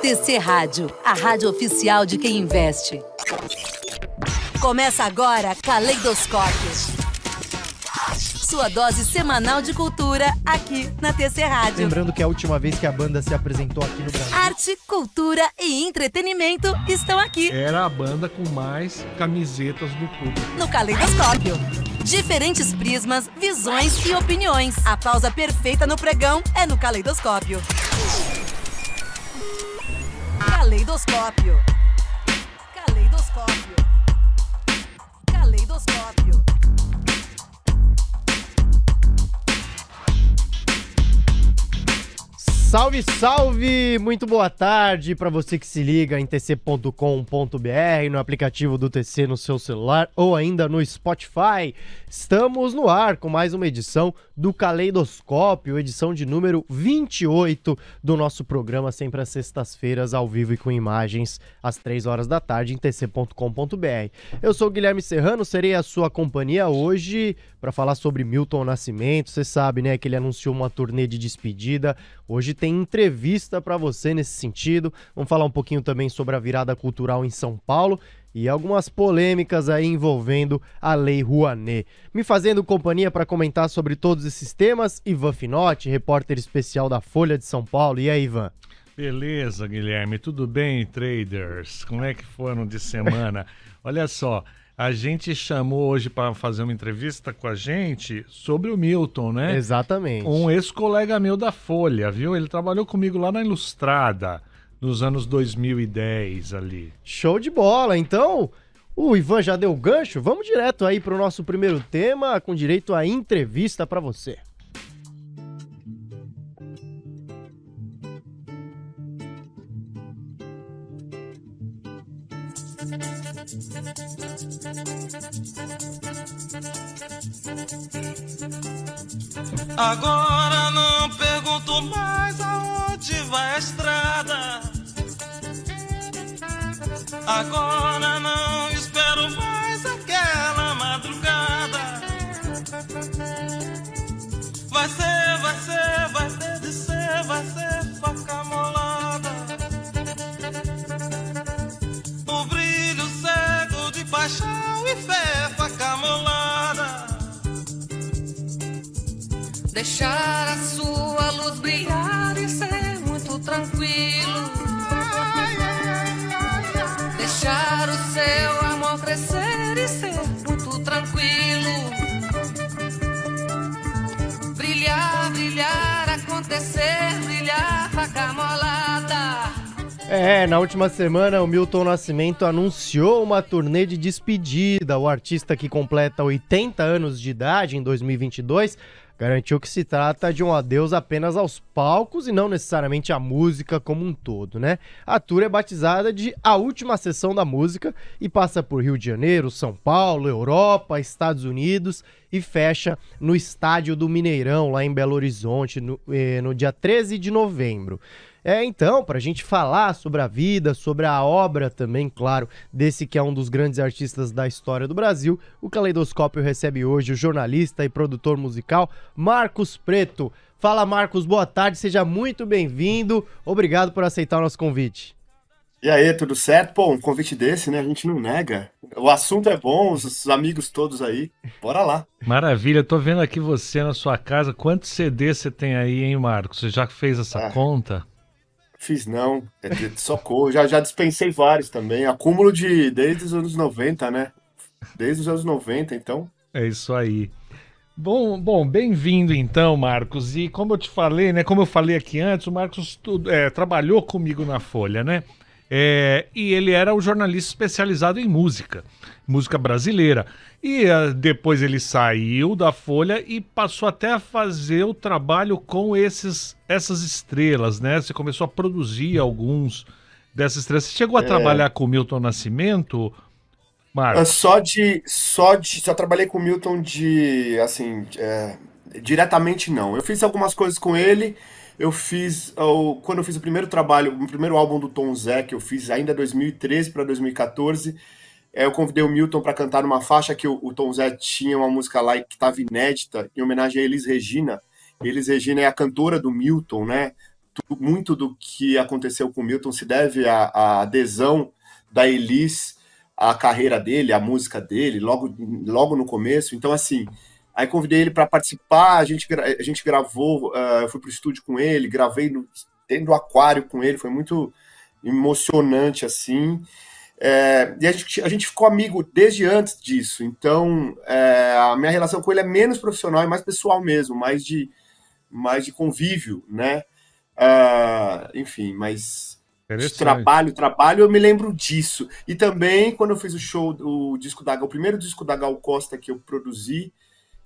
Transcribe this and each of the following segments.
TC Rádio, a rádio oficial de quem investe. Começa agora Caleidoscópio. Sua dose semanal de cultura aqui na TC Rádio. Lembrando que a última vez que a banda se apresentou aqui no Brasil. Arte, cultura e entretenimento estão aqui. Era a banda com mais camisetas do público. No Caleidoscópio. Diferentes prismas, visões e opiniões. A pausa perfeita no pregão é no Caleidoscópio. Caleidoscópio. Caleidoscópio. Caleidoscópio. Salve, salve! Muito boa tarde para você que se liga em tc.com.br, no aplicativo do TC no seu celular ou ainda no Spotify. Estamos no ar com mais uma edição do Caleidoscópio, edição de número 28 do nosso programa, sempre às sextas-feiras, ao vivo e com imagens, às 3 horas da tarde, em tc.com.br. Eu sou o Guilherme Serrano, serei a sua companhia hoje para falar sobre Milton Nascimento. Você sabe, né, que ele anunciou uma turnê de despedida. Hoje tem entrevista para você nesse sentido. Vamos falar um pouquinho também sobre a virada cultural em São Paulo e algumas polêmicas aí envolvendo a Lei Rouanet. Me fazendo companhia para comentar sobre todos esses temas, Ivan Finotti, repórter especial da Folha de São Paulo. E aí, Ivan? Beleza, Guilherme, tudo bem, traders? Como é que foram de semana? Olha só, a gente chamou hoje para fazer uma entrevista com a gente sobre o Milton, né? Exatamente. Um ex-colega meu da Folha, viu? Ele trabalhou comigo lá na Ilustrada, nos anos 2010 ali. Show de bola. Então, o Ivan já deu o gancho. Vamos direto aí para o nosso primeiro tema, com direito à entrevista para você. Agora não pergunto mais aonde vai a estrada. Agora não espero mais aquela madrugada. Vai ser, vai ser, vai ter de ser, vai ser faca molada. É, na última semana o Milton Nascimento anunciou uma turnê de despedida. O artista que completa 80 anos de idade em 2022 garantiu que se trata de um adeus apenas aos palcos e não necessariamente à música como um todo, né? A tour é batizada de A Última Sessão da Música e passa por Rio de Janeiro, São Paulo, Europa, Estados Unidos e fecha no Estádio do Mineirão, lá em Belo Horizonte, no, eh, no dia 13 de novembro. É, então, para a gente falar sobre a vida, sobre a obra também, claro, desse que é um dos grandes artistas da história do Brasil, o Caleidoscópio recebe hoje o jornalista e produtor musical Marcos Preto. Fala, Marcos, boa tarde, seja muito bem-vindo. Obrigado por aceitar o nosso convite. E aí, tudo certo? Pô, um convite desse, né? A gente não nega. O assunto é bom, os amigos todos aí. Bora lá. Maravilha, tô vendo aqui você na sua casa. Quantos CDs você tem aí, hein, Marcos? Você já fez essa Ah. conta? Fiz não, socorro. Já, já dispensei vários também. Acúmulo de desde os anos 90, né? Desde os anos 90, então. É isso aí. Bom, bom, bem-vindo então, Marcos. E como eu te falei, né? Como eu falei aqui antes, o Marcos é, trabalhou comigo na Folha, né? É, e ele era o jornalista especializado em música, música brasileira. E ah, depois ele saiu da Folha e passou até a fazer o trabalho com esses, essas estrelas, né? Você começou a produzir alguns dessas estrelas. Você chegou a É. trabalhar com o Milton Nascimento, Marcos? Só de. Só de. Só trabalhei com o Milton de. Assim. é, diretamente não. Eu fiz algumas coisas com ele. Eu fiz. o- quando eu fiz o primeiro trabalho, o primeiro álbum do Tom Zé, que eu fiz ainda 2013 para 2014. é, eu convidei o Milton para cantar numa faixa que o, o Tom Zé tinha uma música lá que estava inédita, em homenagem a Elis Regina. Elis Regina é a cantora do Milton, né? muito do que aconteceu com o Milton se deve à, à adesão da Elis à carreira dele, à música dele, logo, logo no começo. Então, assim, aí convidei ele para participar, a gente, a gente gravou, uh, eu fui para o estúdio com ele, gravei no, dentro do aquário com ele, foi muito emocionante, assim. É, e a gente, a gente ficou amigo desde antes disso, então é, a minha relação com ele é menos profissional e mais pessoal mesmo, mais de, mais de convívio, né? Uh, enfim, mas de trabalho, trabalho, eu me lembro disso. E também quando eu fiz o show, o disco da o primeiro disco da Gal Costa que eu produzi,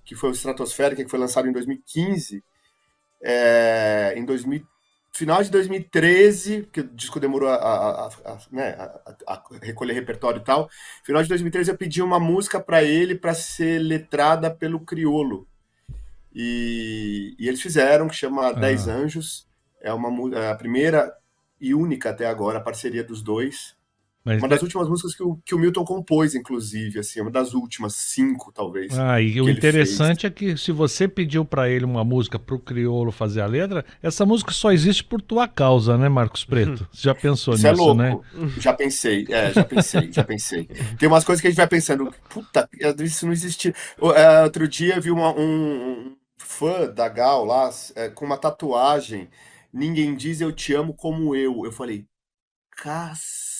que foi o Estratosférica, que foi lançado em 2015, é, em 2000, final de 2013, porque o disco demorou a, a, a, né, a, recolher repertório e tal. Final de 2013 eu pedi uma música para ele para ser letrada pelo Criolo. E, e, eles fizeram, que chama ah. Dez Anjos. É uma é a primeira e única até agora parceria dos dois. Mas... Uma das últimas músicas que o, que o Milton compôs, inclusive, assim, uma das últimas cinco, talvez. Ah, e o interessante é que se você pediu para ele uma música para o Criolo fazer a letra, essa música só existe por tua causa, né, Marcos Preto? Você já pensou Isso é nisso, é louco. né? Já pensei, é, já pensei, já pensei. Tem umas coisas que a gente vai pensando, puta, isso não existe. É, outro dia eu vi uma, um, um fã da Gal lá, é, com uma tatuagem Ninguém diz eu te amo como eu. Eu falei,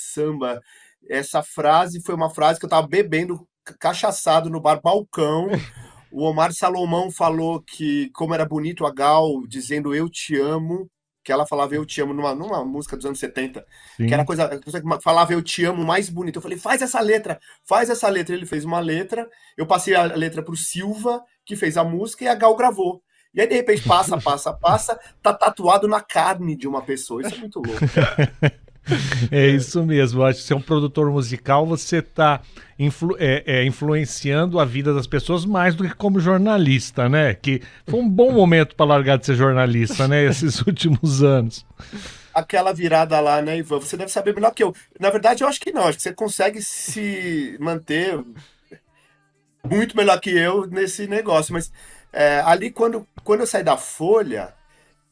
caçamba. Essa frase foi uma frase que eu tava bebendo cachaçado no bar balcão. O Omar Salomão falou que como era bonito a Gal dizendo eu te amo, que ela falava eu te amo numa, numa música dos anos 70, Sim. que era coisa, coisa que falava eu te amo mais bonito. Eu falei, faz essa letra, faz essa letra. Ele fez uma letra, eu passei a letra pro Silva, que fez a música, e a Gal gravou. E aí, de repente, passa, passa, passa, tá tatuado na carne de uma pessoa. Isso é muito louco. É isso mesmo. Acho que você é um produtor musical, você está influ é, é, influenciando a vida das pessoas mais do que como jornalista, né? Que foi um bom momento para largar de ser jornalista, né? Esses últimos anos. Aquela virada lá, né, Ivan? Você deve saber melhor que eu. Na verdade, eu acho que não. Acho que você consegue se manter muito melhor que eu nesse negócio. Mas é, ali, quando, quando eu saí da Folha,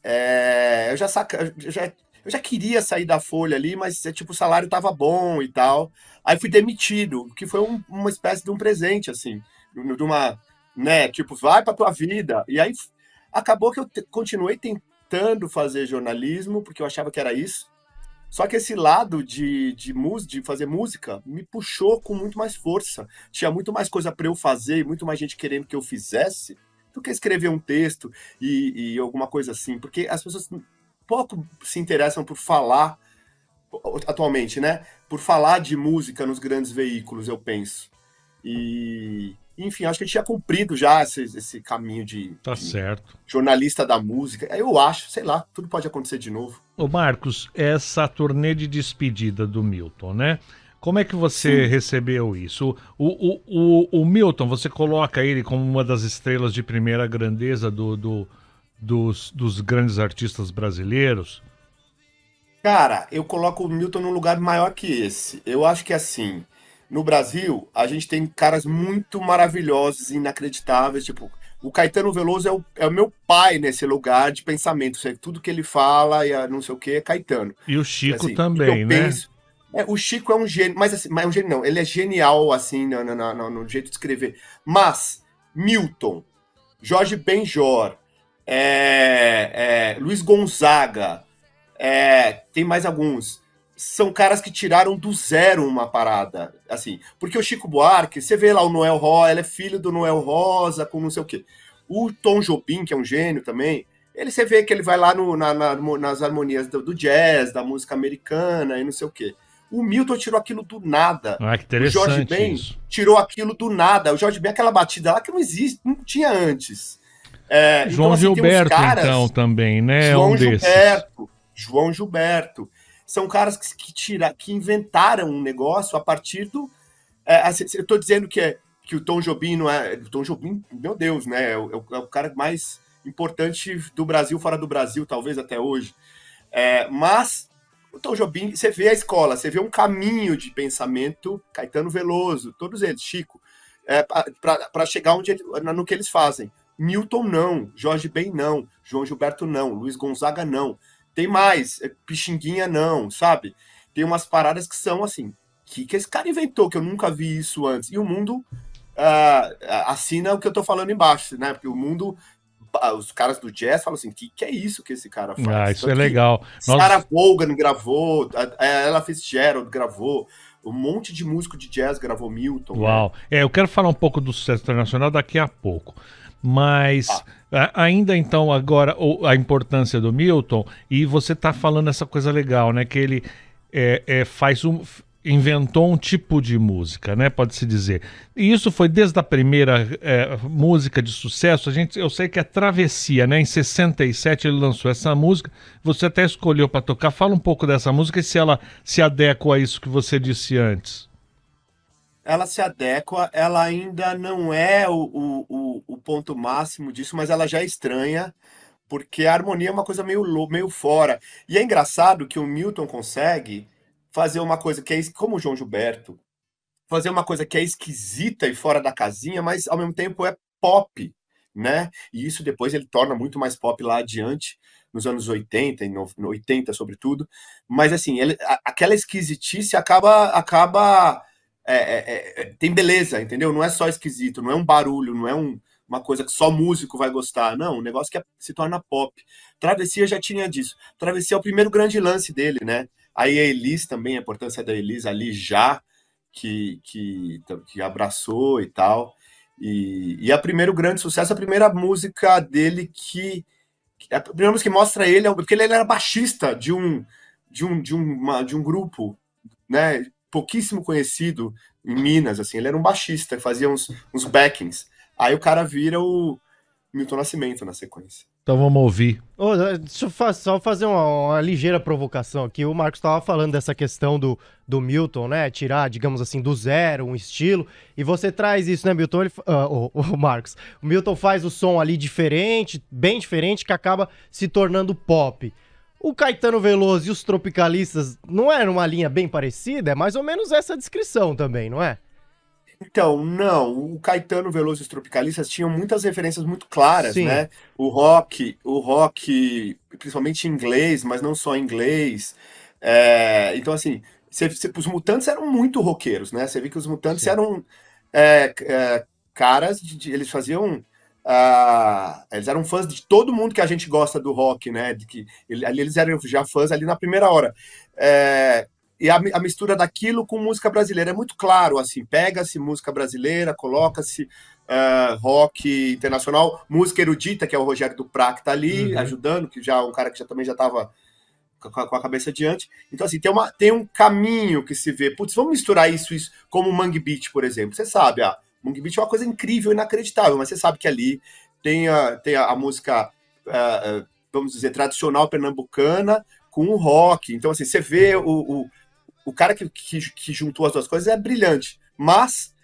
é, eu, já saca, eu, já, eu já queria sair da Folha ali, mas é, tipo, o salário tava bom e tal. Aí fui demitido, que foi um, uma espécie de um presente, assim, de uma, né, tipo, vai pra tua vida. E aí acabou que eu continuei tentando fazer jornalismo, porque eu achava que era isso. Só que esse lado de, de, de fazer música me puxou com muito mais força. Tinha muito mais coisa para eu fazer, muito mais gente querendo que eu fizesse do que escrever um texto e, e alguma coisa assim, porque as pessoas pouco se interessam por falar atualmente, né? Por falar de música nos grandes veículos, eu penso. E, enfim, acho que gente tinha cumprido já esse, esse caminho de, tá de certo. jornalista da música. Eu acho, sei lá, tudo pode acontecer de novo. Ô Marcos, essa turnê de despedida do Milton, né? Como é que você Sim. recebeu isso? O, o, o, o, Milton, você coloca ele como uma das estrelas de primeira grandeza do, do, dos, dos grandes artistas brasileiros? Cara, eu coloco o Milton num lugar maior que esse. Eu acho que assim, no Brasil, a gente tem caras muito maravilhosos, inacreditáveis, tipo, o Caetano Veloso é o, é o meu pai nesse lugar de pensamento. Tudo que ele fala e não sei o que é Caetano. E o Chico assim, também, né? Penso, é, o Chico é um gênio, mas, assim, mas é um gênio não, ele é genial, assim, no, no, no, no jeito de escrever. Mas, Milton, Jorge Benjor, é, é, Luiz Gonzaga, é, tem mais alguns. São caras que tiraram do zero uma parada, assim. Porque o Chico Buarque, você vê lá o Noel Rosa, ele é filho do Noel Rosa, com não sei o quê. O Tom Jobim, que é um gênio também, ele você vê que ele vai lá no, na, na, nas harmonias do, do, jazz, da música americana e não sei o quê. O Milton tirou aquilo do nada. Ah, que interessante. O Jorge Ben tirou aquilo do nada. O Jorge Ben, aquela batida lá que não existe, não tinha antes. É, João então, assim, Gilberto, caras, então, também, né? João um Gilberto. Desses. João Gilberto. São caras que, que, tira, que inventaram um negócio a partir do. É, assim, eu estou dizendo que, é, que o Tom Jobim não é. O Tom Jobim, meu Deus, né? É o, é o cara mais importante do Brasil, fora do Brasil, talvez até hoje. É, mas o Tom Jobim, você vê a escola, você vê um caminho de pensamento, Caetano Veloso, todos eles, Chico, é, para chegar onde ele, no que eles fazem. Milton não, Jorge Ben não, João Gilberto não, Luiz Gonzaga não. Tem mais, é, Pixinguinha não, sabe? Tem umas paradas que são assim, que que esse cara inventou, que eu nunca vi isso antes. E o mundo ah, assina o que eu tô falando embaixo, né? Porque o mundo os caras do jazz falam assim: que que é isso que esse cara faz? Ah, isso Tanto é legal. Sarah Nós, Vaughan gravou, ela fez Gerald gravou, um monte de músico de jazz gravou Milton. né? Uau. É, eu quero falar um pouco do sucesso internacional daqui a pouco. Mas a- ainda então, agora, o- a importância do Milton, e você tá falando essa coisa legal, né? Que ele é, é, faz um. Inventou um tipo de música, né? Pode-se dizer. E isso foi desde a primeira é, música de sucesso. A gente, eu sei que é Travessia, né? Em 67 ele lançou essa música. Você até escolheu para tocar. Fala um pouco dessa música e se ela se adequa a isso que você disse antes. Ela se adequa, ela ainda não é o, o, o, ponto máximo disso, mas ela já é estranha, porque a harmonia é uma coisa meio, meio fora. E é engraçado que o Milton consegue fazer uma coisa que é, como o João Gilberto, fazer uma coisa que é esquisita e fora da casinha, mas ao mesmo tempo é pop, né? E isso depois ele torna muito mais pop lá adiante, nos anos 80, em no- no 80 sobretudo. Mas assim, ele- aquela esquisitice acaba acaba é, é, é, tem beleza, entendeu? Não é só esquisito, não é um barulho, não é um- uma coisa que só músico vai gostar. Não, um negócio que é- se torna pop. Travessia já tinha disso. Travessia é o primeiro grande lance dele, né? Aí a Elis também, a importância da Elis ali já, que, que, que abraçou e tal. E, e a primeiro grande sucesso, a primeira música dele que. A primeira música que mostra ele, é porque ele era baixista de um, de um, de uma, de um grupo, né? Pouquíssimo conhecido em Minas, assim. Ele era um baixista, fazia uns, uns backings. Aí o cara vira o Milton Nascimento na sequência. Então vamos ouvir. Ô, deixa eu fa- só fazer uma, uma ligeira provocação aqui. O Marcos estava falando dessa questão do, do Milton, né? Tirar, digamos assim, do zero um estilo. E você traz isso, né, Milton? Ele, ah, o, o Marcos. O Milton faz o som ali diferente, bem diferente, que acaba se tornando pop. O Caetano Veloso e os Tropicalistas não é numa linha bem parecida? É mais ou menos essa descrição também, não é? Então, não, o Caetano Veloso e os Tropicalistas tinham muitas referências muito claras, Sim. né? O rock, o rock, principalmente em inglês, mas não só em inglês. É, então, assim, você- você- os Mutantes eram muito roqueiros, né? Você vê que os Mutantes Sim. eram é, é, caras, de, de- eles faziam. Ah, eles eram fãs de todo mundo que a gente gosta do rock, né? De que, ele- ali eles eram já fãs ali na primeira hora. É, e a, a mistura daquilo com música brasileira é muito claro, assim, pega-se música brasileira, coloca-se ah, rock internacional, música erudita, que é o Rogério Duprat que tá ali Uhum. ajudando, que já é um cara que já também já estava com a, com a cabeça adiante. Então, assim, tem, uma, tem um caminho que se vê. Putz, vamos misturar isso, isso como o Mangue Beat, por exemplo. Você sabe, ah, Mangue Beat é uma coisa incrível, inacreditável, mas você sabe que ali tem a, tem a, a música, ah, vamos dizer, tradicional pernambucana com o rock. Então, assim, você vê o, o, o cara que, que, que juntou as duas coisas é brilhante, mas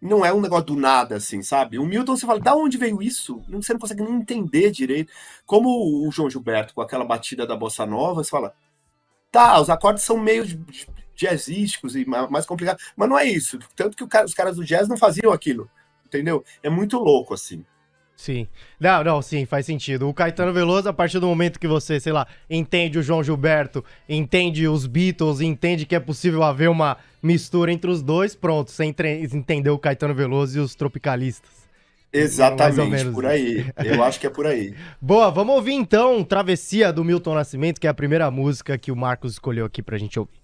não é um negócio do nada, assim, sabe? O Milton, você fala, da onde veio isso? Você não consegue nem entender direito. Como o João Gilberto, com aquela batida da bossa nova, você fala, tá, os acordes são meio jazzísticos e ma- mais complicados, mas não é isso. Tanto que cara- os caras do jazz não faziam aquilo, entendeu? É muito louco, assim. Sim. Não, não, sim, faz sentido. O Caetano Veloso, a partir do momento que você, sei lá, entende o João Gilberto, entende os Beatles, entende que é possível haver uma mistura entre os dois, pronto, você entendeu o Caetano Veloso e os Tropicalistas. Exatamente, menos por aí. Eu acho que é por aí. Boa, vamos ouvir então Travessia do Milton Nascimento, que é a primeira música que o Marcos escolheu aqui pra gente ouvir.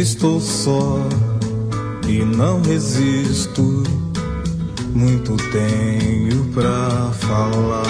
Estou só e não resisto. muito tenho pra falar.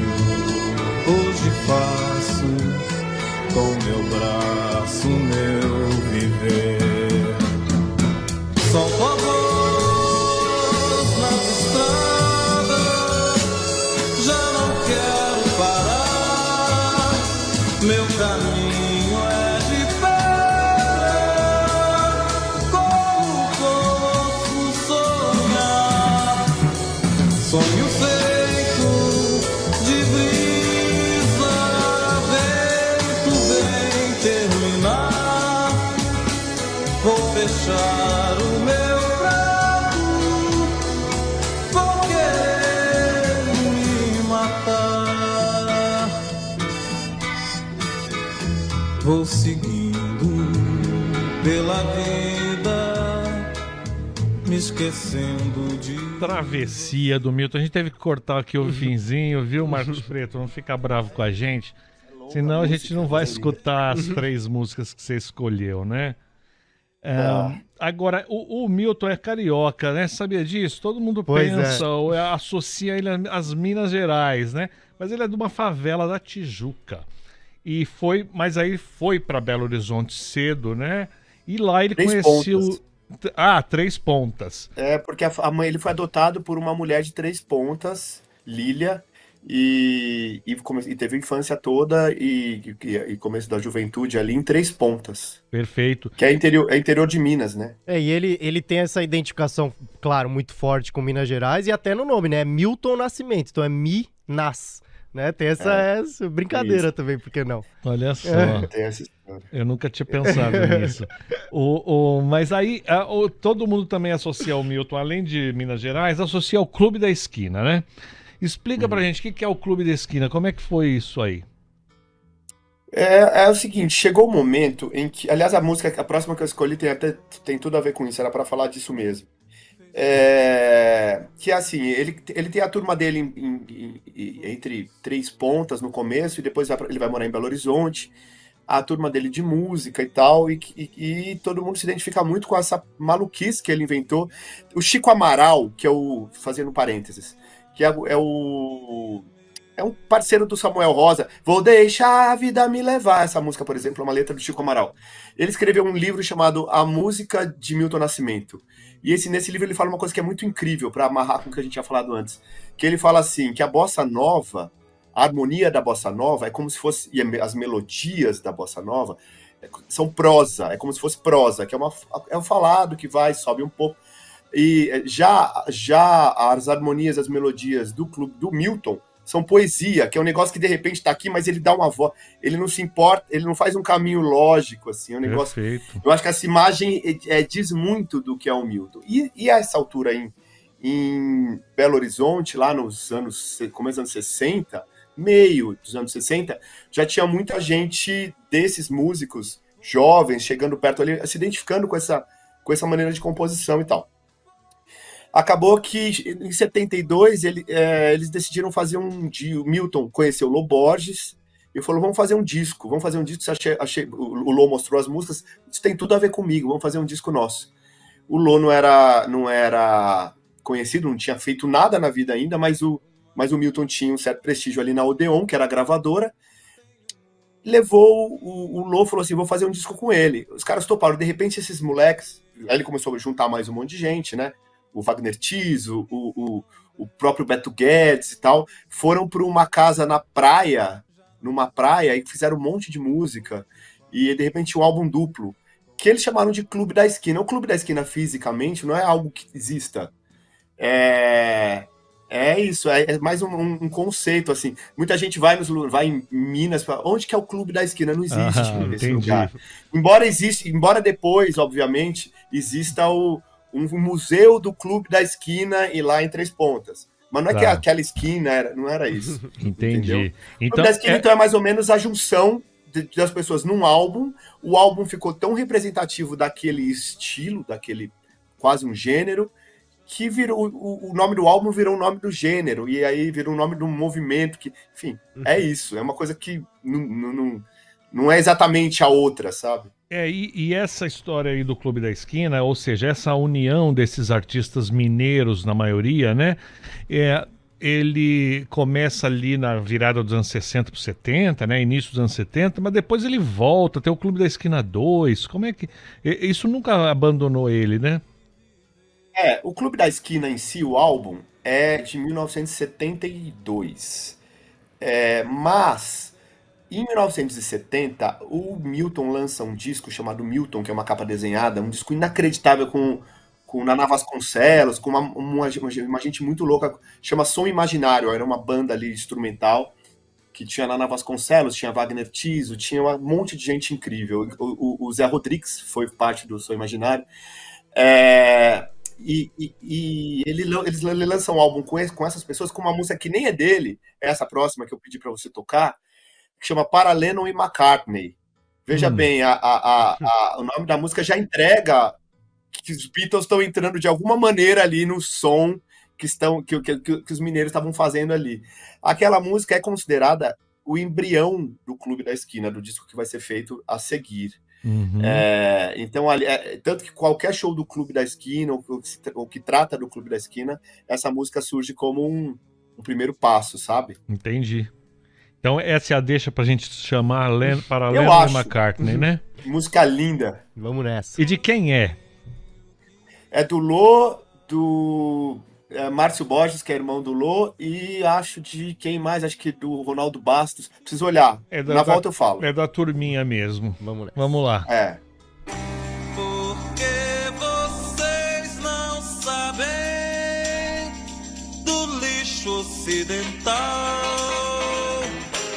Vou seguindo pela vida, me esquecendo de. Travessia do Milton. A gente teve que cortar aqui o finzinho, viu, Marcos Preto? Não fica bravo com a gente. Senão a gente não vai escutar as três músicas que você escolheu, né? É, Agora, o, o Milton é carioca, né? Sabia disso? Todo mundo Pois é. pensa ou é- associa ele às Minas Gerais, né? Mas ele é de uma favela da Tijuca. E foi, mas aí foi para Belo Horizonte cedo, né? E lá ele Três conheceu. pontas. Ah, três pontas. É, porque a, a mãe, ele foi adotado por uma mulher de três pontas, Lília, e, e, come- e teve a infância toda e, e, e começo da juventude ali em três pontas, Perfeito. que é interior, é interior de Minas, né? É, e ele, ele tem essa identificação, claro, muito forte com Minas Gerais e até no nome, né? Milton Nascimento. Então é Mi-Nas. Né? Tem essa, essa brincadeira também, por que não? Olha só. Tem essa história. Eu nunca tinha pensado nisso. O, o, mas aí, a- o- todo mundo também associa o Milton, além de Minas Gerais, associa ao Clube da Esquina, né? Explica pra gente o que que é o Clube da Esquina, como é que foi isso aí? É, é o seguinte, chegou o momento em que, aliás, a música, a próxima que eu escolhi tem até tem tudo a ver com isso, era pra falar disso mesmo. É, que assim, ele, ele tem a turma dele em- em- em- entre três pontas no começo e depois ele vai morar em Belo Horizonte. A turma dele de música e tal, e, e- e todo mundo se identifica muito com essa maluquice que ele inventou. O Chico Amaral, que é o, fazendo parênteses, que é, é o é um parceiro do Samuel Rosa. Vou deixar a vida me levar. Essa música, por exemplo, é uma letra do Chico Amaral. Ele escreveu um livro chamado A Música de Milton Nascimento. E esse, nesse livro ele fala uma coisa que é muito incrível para amarrar com o que a gente tinha falado antes. Que ele fala assim, que a bossa nova, a harmonia da bossa nova é como se fosse e as melodias da bossa nova é- são prosa, é como se fosse prosa, que é uma é um falado que vai, sobe um pouco. E eh, já já as harmonias, as melodias do clube do Milton são poesia, que é um negócio que de repente tá aqui, mas ele dá uma voz, ele não se importa, ele não faz um caminho lógico assim, é um negócio Perfeito. eu acho que essa imagem é, é, diz muito do que é o Milton. E, e a essa altura em, em Belo Horizonte, lá nos anos, começo dos anos 60, meio dos anos 60, já tinha muita gente desses músicos jovens chegando perto ali, se identificando com essa, com essa maneira de composição e tal. Acabou que em 72 ele, é, eles decidiram fazer um dia. O Milton conheceu o Loborges e falou: vamos fazer um disco, vamos fazer um disco. Achei, achei, o Lô mostrou as músicas, isso tem tudo a ver comigo, vamos fazer um disco nosso. O Lô não era, não era conhecido, não tinha feito nada na vida ainda, mas o, mas o Milton tinha um certo prestígio ali na Odeon, que era a gravadora. Levou o, o Lô falou assim: vou fazer um disco com ele. Os caras toparam, de repente, esses moleques. Aí ele começou a juntar mais um monte de gente, né? O Wagner Tiso, o, o, o próprio Beto Guedes e tal, foram para uma casa na praia, numa praia, e fizeram um monte de música. E de repente um álbum duplo, que eles chamaram de Clube da Esquina. O Clube da Esquina fisicamente não é algo que exista. É, é isso, é, é mais um, um, conceito, assim. Muita gente vai, nos, vai em Minas, pra, onde que é o Clube da Esquina? Não existe Ah, esse entendi. lugar. Embora existe, embora depois, obviamente, exista o, um museu do Clube da Esquina e lá em Três Pontas. Mas não é que Tá. aquela esquina era, não era isso. Entendi. Entendeu? Então, Esquina, é- então, é mais ou menos a junção de- das pessoas num álbum. O álbum ficou tão representativo daquele estilo, daquele quase um gênero, que virou o, o nome do álbum virou o nome do gênero, e aí virou o nome do movimento. que Enfim, é isso. É uma coisa que não, não, não é exatamente a outra, sabe? É, e, e essa história aí do Clube da Esquina, ou seja, essa união desses artistas mineiros, na maioria, né? É, ele começa ali na virada dos anos 60 para 70, né? Início dos anos 70, mas depois ele volta, tem o Clube da Esquina 2. Como é que. Isso nunca abandonou ele, né? É, o Clube da Esquina em si, o álbum, é de 1972. É, mas, em 1970, o Milton lança um disco chamado Milton, que é uma capa desenhada, um disco inacreditável com, com Naná Vasconcelos, com uma, uma, uma gente muito louca, chama Som Imaginário, era uma banda ali instrumental, que tinha Naná Vasconcelos, tinha Wagner Tiso, tinha um monte de gente incrível. O, o- o Zé Rodrigues foi parte do Som Imaginário. É, e, e- e ele, eles lan- ele lançam um álbum com, com essas pessoas, com uma música que nem é dele, é essa próxima que eu pedi para você tocar, que chama Para Lennon e McCartney. Veja Hum. bem, a- a- a- o nome da música já entrega que os Beatles estão entrando de alguma maneira ali no som que, estão, que, que- que- os mineiros estavam fazendo ali. Aquela música é considerada o embrião do Clube da Esquina, do disco que vai ser feito a seguir. Uhum. É, então, ali, é, tanto que qualquer show do Clube da Esquina, ou, ou que trata do Clube da Esquina, essa música surge como um, um primeiro passo, sabe? Entendi. Então essa é a deixa pra gente chamar Len, para Eu Lennon acho. e McCartney, né? Música linda. Vamos nessa. E de quem é? É do Lô, do é, Márcio Borges, que é irmão do Lô, e acho de quem mais? Acho que do Ronaldo Bastos. Preciso olhar. É da- Na da- volta eu falo. É da turminha mesmo. Vamos nessa. Vamos lá. É. Porque vocês não sabem do lixo ocidental.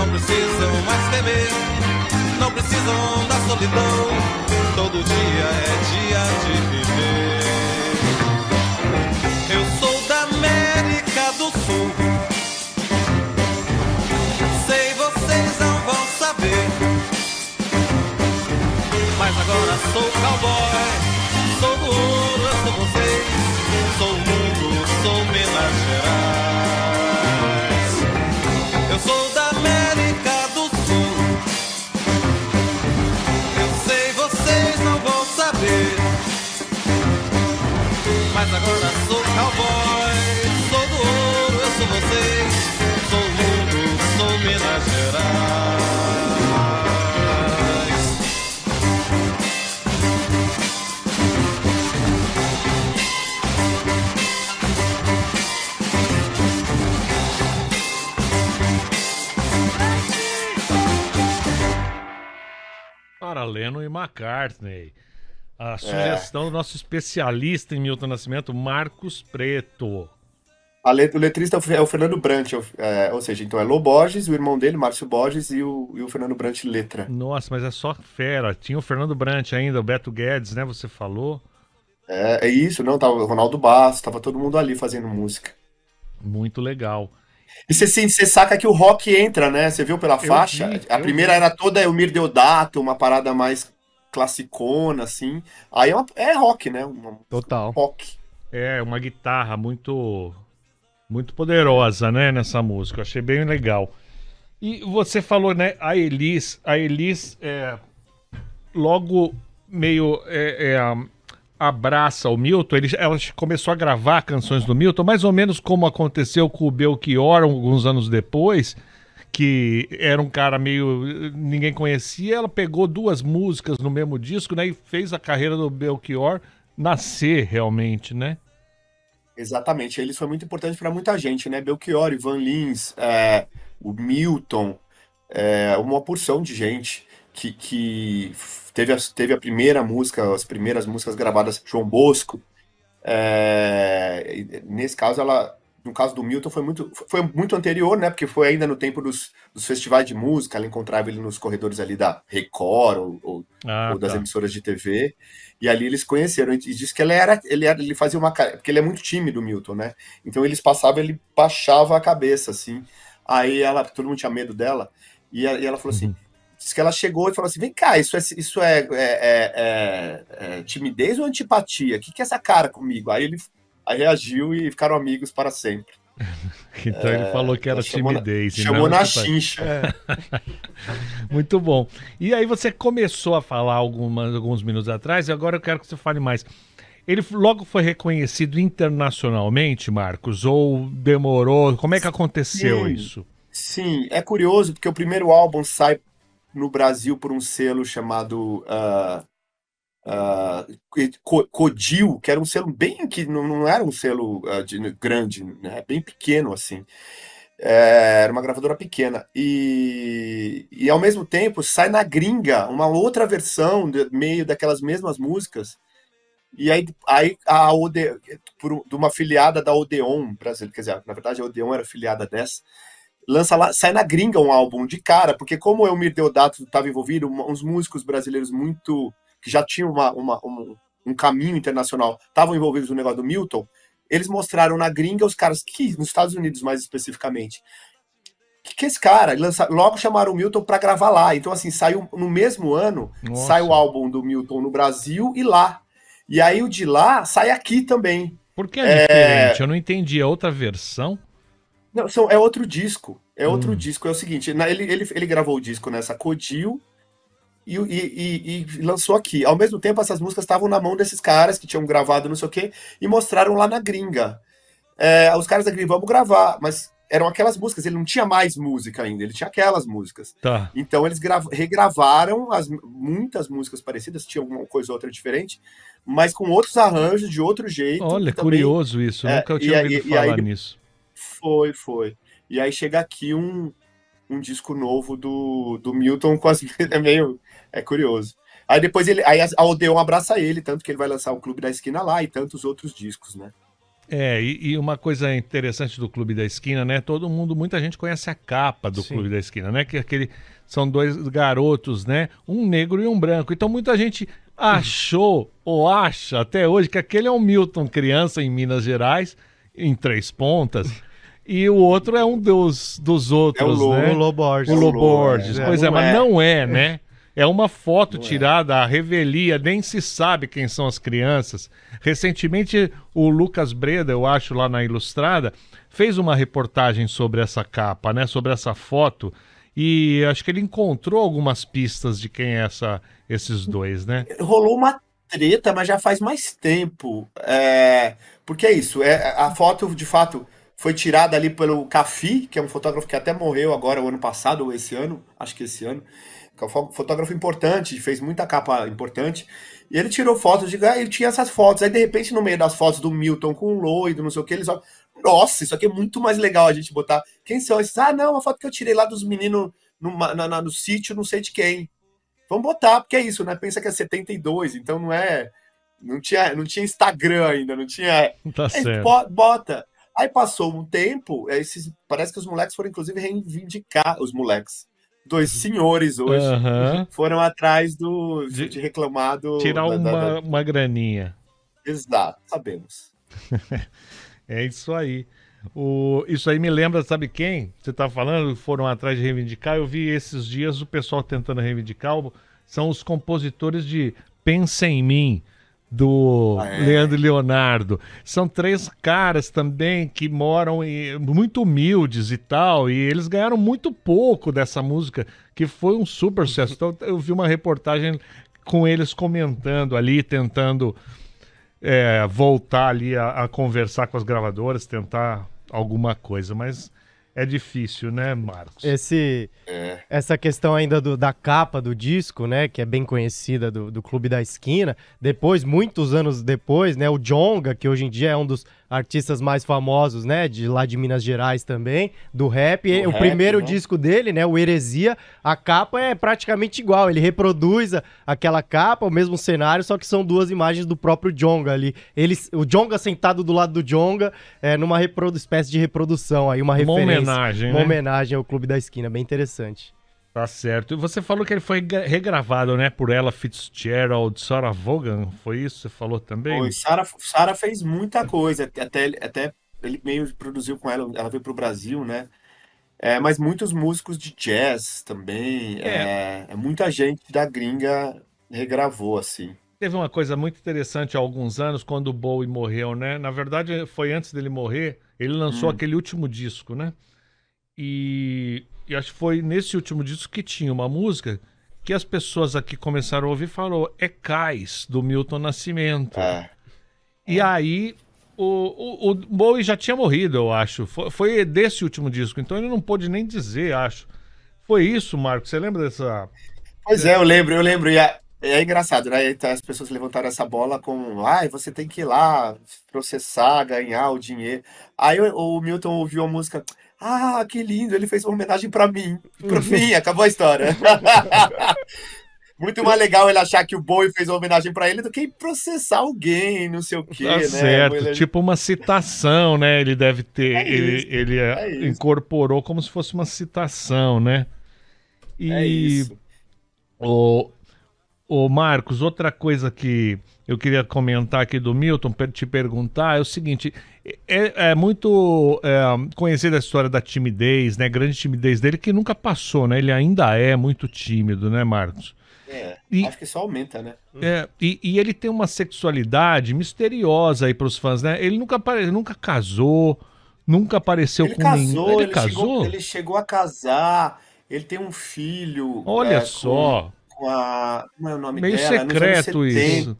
Não precisam mais temer, não precisam da solidão. Todo dia é dia de viver. Eu sou da América do Sul. Sei, vocês não vão saber. Mas agora sou cowboy. Sou do ouro, mas agora sou cowboy. Sou do ouro, eu sou vocês. Sou mundo, sou Minas Gerais. Para Leno e McCartney. A sugestão do nosso especialista em Milton Nascimento, Marcos Preto. A let- o letrista é o Fernando Brant, é, ou seja, então é Lô Borges, o irmão dele, Márcio Borges, e o, e o Fernando Brant letra. Nossa, mas é só fera. Tinha o Fernando Brant ainda, o Beto Guedes, né? Você falou. É, é isso, não, tava o Ronaldo Bastos, tava todo mundo ali fazendo música. Muito legal. E você, sim, você saca que o rock entra, né? Você viu pela Eu faixa? vi, a primeira vi. era toda Elmir Deodato, uma parada mais classicona, assim. Aí é, uma- é rock, né? Um Total. rock. É, uma guitarra muito muito poderosa, né, nessa música. Eu achei bem legal. E você falou, né, a Elis, a Elis é, logo meio é, é, abraça o Milton, ele, ela começou a gravar canções do Milton, mais ou menos como aconteceu com o Belchior alguns anos depois, que era um cara meio ninguém conhecia, ela pegou duas músicas no mesmo disco, né, e fez a carreira do Belchior nascer realmente, né? Exatamente. Eles foi muito importante para muita gente, né? Belchior, Ivan Lins, é, o Milton, é, uma porção de gente que, que teve, a, teve a primeira música, as primeiras músicas gravadas, João Bosco. É, nesse caso, ela, no caso do Milton, foi muito, foi muito anterior, né? Porque foi ainda no tempo dos, dos festivais de música, ela encontrava ele nos corredores ali da Record ou, ou Ah, ou das tá. emissoras de TV, e ali eles conheceram, e disse que ele era, ele era, ele fazia uma, porque ele é muito tímido, Milton, né? Então eles passavam, ele baixava a cabeça, assim, aí ela, todo mundo tinha medo dela, e, a- e ela falou assim, Uhum. disse que ela chegou e falou assim, vem cá, isso é, isso é, é- é- é- é timidez ou antipatia? O que, que é essa cara comigo? Aí ele aí reagiu e ficaram amigos para sempre. Então ele falou que era chamou na- timidez. e Chamou na chincha. Muito bom. E aí você começou a falar algumas, alguns minutos atrás, e agora eu quero que você fale mais. Ele logo foi reconhecido internacionalmente, Marcos? Ou demorou? Como é que aconteceu Sim. isso? Sim, é curioso porque o primeiro álbum sai no Brasil por um selo chamado ah, Co- Codil, que era um selo bem que não, não era um selo ah, de- grande, né? Bem pequeno assim. É, era uma gravadora pequena e, e ao mesmo tempo sai na gringa uma outra versão de, meio daquelas mesmas músicas e aí, aí a Ode, por, de uma filiada da Odeon brasileira, quer dizer, na verdade a Odeon era filiada dessa lança lá, sai na gringa um álbum de cara, porque como o Elmir Deodato estava envolvido, uns músicos brasileiros muito que já tinham uma, uma- um, um caminho internacional, estavam envolvidos no negócio do Milton, eles mostraram na gringa os caras que nos Estados Unidos mais especificamente. Que que é esse cara? Lança- logo chamaram o Milton para gravar lá. Então assim, saiu no mesmo ano, Nossa. sai o álbum do Milton no Brasil e lá. E aí o de lá sai aqui também. Por que é, diferente? Eu não entendi. É outra versão? Não, são, é outro disco. É outro Hum. disco. É o seguinte, na- ele, ele, ele gravou o disco nessa Codil e, e, e- e lançou aqui. Ao mesmo tempo, essas músicas estavam na mão desses caras que tinham gravado não sei o quê e mostraram lá na gringa. É, os caras da gringa, vamos gravar, mas eram aquelas músicas, ele não tinha mais música ainda, ele tinha aquelas músicas. Tá. Então eles grava- regravaram as, muitas músicas parecidas, tinha alguma coisa ou outra diferente, mas com outros arranjos, de outro jeito. Olha, também. curioso isso. É, Nunca eu e tinha aí- ouvido e aí falar ele- nisso. Foi, foi. E aí chega aqui um, um disco novo do, do Milton com as. É meio. É curioso. Aí depois ele. Aí a Odeon abraça ele, tanto que ele vai lançar o Clube da Esquina lá e tantos outros discos, né? É, e, e uma coisa interessante do Clube da Esquina, né? Todo mundo, muita gente conhece a capa do Sim. Clube da Esquina, né? Que é aquele são dois garotos, né? Um negro e um branco. Então muita gente achou ou acha até hoje que aquele é um Milton criança em Minas Gerais, em Três Pontas, e o outro é um dos, dos outros, Lô, né? O Loborges. O É o Lô, Loborges. é. Pois é, Não mas é. não é, né? É uma foto Não é. tirada à revelia, nem se sabe quem são as crianças. Recentemente, o Lucas Breda, eu acho, lá na Ilustrada, fez uma reportagem sobre essa capa, né? Sobre essa foto. E acho que ele encontrou algumas pistas de quem é essa, esses dois, né? Rolou uma treta, mas já faz mais tempo. É, porque é isso, é, a foto, de fato, foi tirada ali pelo Cafi, que é um fotógrafo que até morreu agora, o ano passado, ou esse ano, acho que esse ano. Que é um fo- fotógrafo importante, fez muita capa importante. E ele tirou fotos de. Ah, ele tinha essas fotos. Aí, de repente, no meio das fotos do Milton com o Loido, não sei o que, eles olham. Nossa, isso aqui é muito mais legal a gente botar. Quem são esses? Ah, não, uma foto que eu tirei lá dos meninos na- na- no sítio, não sei de quem. vamos botar, porque é isso, né? Pensa que é 72, então não é. Não tinha, não tinha Instagram ainda, não tinha. Tá Aí, certo. bo- bota. Aí passou um tempo, esses, parece que os moleques foram inclusive reivindicar os moleques. Dois senhores hoje Aham. foram atrás do De- de, reclamar do Tirar da- da- uma, da- uma graninha. Exato, sabemos. É isso aí. O, isso aí me lembra, sabe quem? Você tá falando, foram atrás de reivindicar. Eu vi esses dias o pessoal tentando reivindicar. o- São os compositores de Pensa em Mim, do Ah, é? Leandro e Leonardo. São três caras também que moram em- muito humildes e tal. E eles ganharam muito pouco dessa música, que foi um super sucesso. Então eu vi uma reportagem com eles comentando ali, tentando é, voltar ali a, a conversar com as gravadoras, tentar alguma coisa, mas é difícil, né, Marcos? Esse, É. essa questão ainda do- da capa do disco, né, que é bem conhecida do, do Clube da Esquina. Depois, muitos anos depois, né, o Jonga, que hoje em dia é um dos artistas mais famosos, né, de lá de Minas Gerais também, do rap. E o rap, primeiro né? disco dele, né, o Heresia, a capa é praticamente igual. Ele reproduz a- aquela capa, o mesmo cenário, só que são duas imagens do próprio Jonga ali. Ele, o Jonga sentado do lado do Jonga, é, numa reprodu, espécie de reprodução aí, uma Uma referência. homenagem, Uma né? homenagem ao Clube da Esquina, bem interessante. Tá certo. E você falou que ele foi regra- regravado, né, por ela Fitzgerald, Sarah Vaughan, foi isso que você falou também? Pô, e Sara, Sara fez muita coisa, até, até ele meio produziu com ela, ela veio pro Brasil, né? É, mas muitos músicos de jazz também, é. é, muita gente da gringa regravou, assim. Teve uma coisa muito interessante há alguns anos, quando o Bowie morreu, né? Na verdade, foi antes dele morrer, ele lançou Hum. aquele último disco, né? E, e acho que foi nesse último disco que tinha uma música que as pessoas aqui começaram a ouvir e falou, é Cais, do Milton Nascimento. É. E aí, o, o, o Bowie já tinha morrido, eu acho. Foi, foi desse último disco, então ele não pôde nem dizer, acho. Foi isso, Marco? Você lembra dessa... Pois é, eu lembro, eu lembro. E é, é engraçado, né? Então, As pessoas levantaram essa bola com, ai, você tem que ir lá processar, ganhar o dinheiro. Aí o, o Milton ouviu a música, ah, que lindo, ele fez uma homenagem pra mim. Pra mim, acabou a história. Muito mais legal ele achar que o Bowie fez uma homenagem pra ele do que processar alguém, não sei o quê, Tá né? certo, Ele- tipo uma citação, né? Ele deve ter, É ele, isso, ele é isso. incorporou como se fosse uma citação, né? E É isso. o, o Marcos, outra coisa que eu queria comentar aqui do Milton, te perguntar, é o seguinte: é, é muito é, conhecida a história da timidez, né? Grande timidez dele, que nunca passou, né? Ele ainda é muito tímido, né, Marcos? É, E- acho que só aumenta, né? É, e, e ele tem uma sexualidade misteriosa aí pros fãs, né? Ele nunca, apare- nunca casou, nunca apareceu Ele com ninguém. casou, Ele, ele, casou? Chegou, ele chegou a casar, ele tem um filho. Olha é, com- só. com a. Como é o nome Meio dela? secreto isso.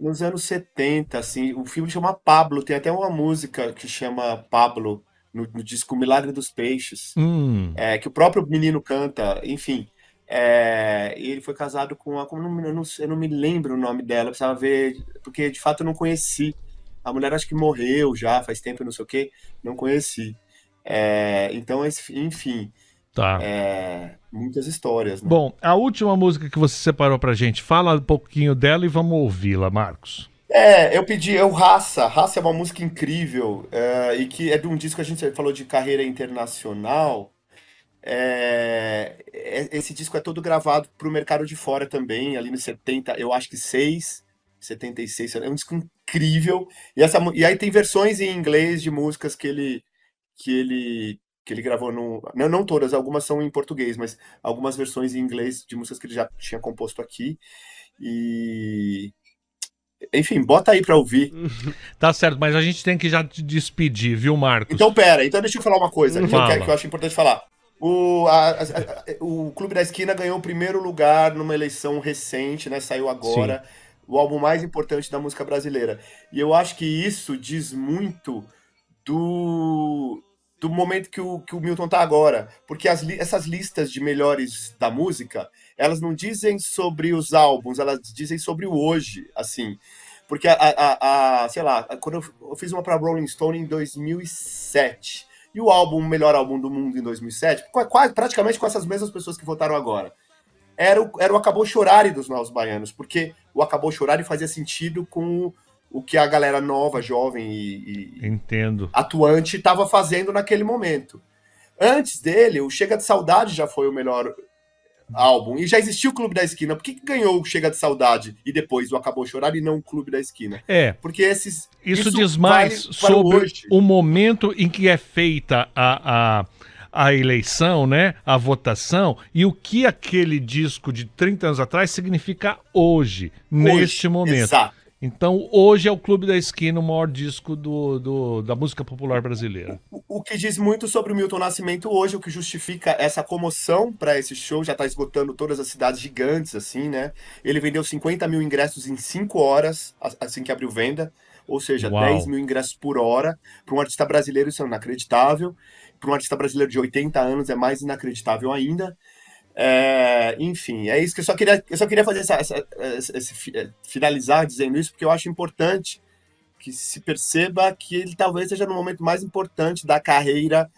70, Nos anos 70, assim, o filme chama Pablo, tem até uma música que chama Pablo no, no disco Milagre dos Peixes, Hum, é, que o próprio menino canta, enfim. É, e ele foi casado com a. Como eu, não, eu não- eu não me lembro o nome dela, eu precisava ver, porque de fato eu não conheci. A mulher acho que morreu já faz tempo, não sei o quê, não conheci. É, então, enfim, tá. é, muitas histórias, né? Bom, a última música que você separou pra gente, fala um pouquinho dela e vamos ouvi-la, Marcos. É, eu pedi, eu Raça. Raça é uma música incrível é, e que é de um disco que a gente falou de carreira internacional. É, é- esse disco é todo gravado para o mercado de fora também, ali nos 70, eu acho que 6, 76, é um disco incrível. E, essa, e aí tem versões em inglês de músicas que ele que ele que ele gravou no, não, não todas, algumas são em português, mas algumas versões em inglês de músicas que ele já tinha composto aqui. E enfim, bota aí para ouvir. Tá certo, mas a gente tem que já te despedir, viu, Marcos? Então, pera, então deixa eu falar uma coisa que eu, Fala. quero- que eu acho importante falar. O, a- a- a- o Clube da Esquina ganhou o primeiro lugar numa eleição recente, né? Saiu agora. O álbum mais importante da música brasileira. E eu acho que isso diz muito do, do momento que o, que o Milton tá agora. Porque as essas listas de melhores da música, elas não dizem sobre os álbuns, elas dizem sobre o hoje, assim. Porque, a, a, a- sei lá, quando eu, eu fiz uma pra Rolling Stone em 2007, e o álbum, melhor álbum do mundo em 2007, qua- quase, praticamente com essas mesmas pessoas que votaram agora. era o, era o Acabou Chorare dos Novos Baianos, porque o Acabou Chorare fazia sentido com o que a galera nova, jovem e, e Entendo. atuante estava fazendo naquele momento. Antes dele, o Chega de Saudade já foi o melhor álbum. E já existia o Clube da Esquina. Por que, que ganhou o Chega de Saudade e depois o Acabou Chorar e não o Clube da Esquina? É, Porque esses. isso, diz mais vale sobre hoje. o momento em que é feita a, a, a eleição, né? A votação e o que aquele disco de 30 anos atrás significa hoje, neste momento. Exato. Então, hoje é o Clube da Esquina o maior disco do, do- da música popular brasileira. O, o que diz muito sobre o Milton Nascimento hoje, o que justifica essa comoção para esse show, já está esgotando todas as cidades gigantes, assim, né? Ele vendeu 50 mil ingressos em 5 horas, assim que abriu venda, ou seja, Uau. 10 mil ingressos por hora. Para um artista brasileiro, isso é inacreditável. Para um artista brasileiro de 80 anos, é mais inacreditável ainda. É, enfim, é isso que eu só queria, eu só queria fazer essa, essa- esse- esse eh, finalizar dizendo isso, porque eu acho importante que se perceba que ele talvez esteja no momento mais importante da carreira,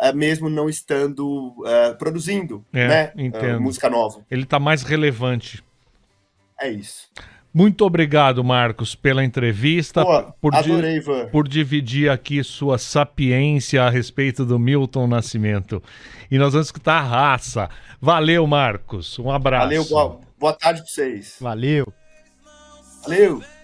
eh, mesmo não estando eh, produzindo É, né, eh, música nova. Ele está mais relevante. É isso. Muito obrigado, Marcos, pela entrevista, Pô, por, adorei, Ivan. por dividir aqui sua sapiência a respeito do Milton Nascimento. E nós vamos escutar a raça. Valeu, Marcos. Um abraço. Valeu, boa, boa tarde para vocês. Valeu. Valeu.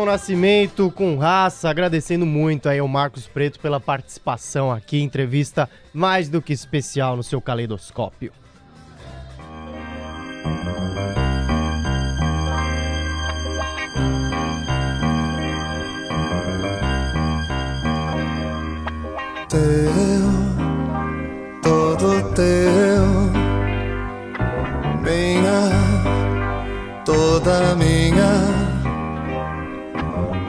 Milton Nascimento com raça, agradecendo muito aí ao Marcos Preto pela participação aqui, entrevista mais do que especial no seu caleidoscópio. teu, todo teu, minha, toda minha.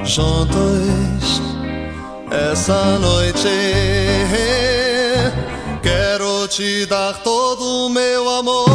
Juntos essa noite quero te dar todo o meu amor.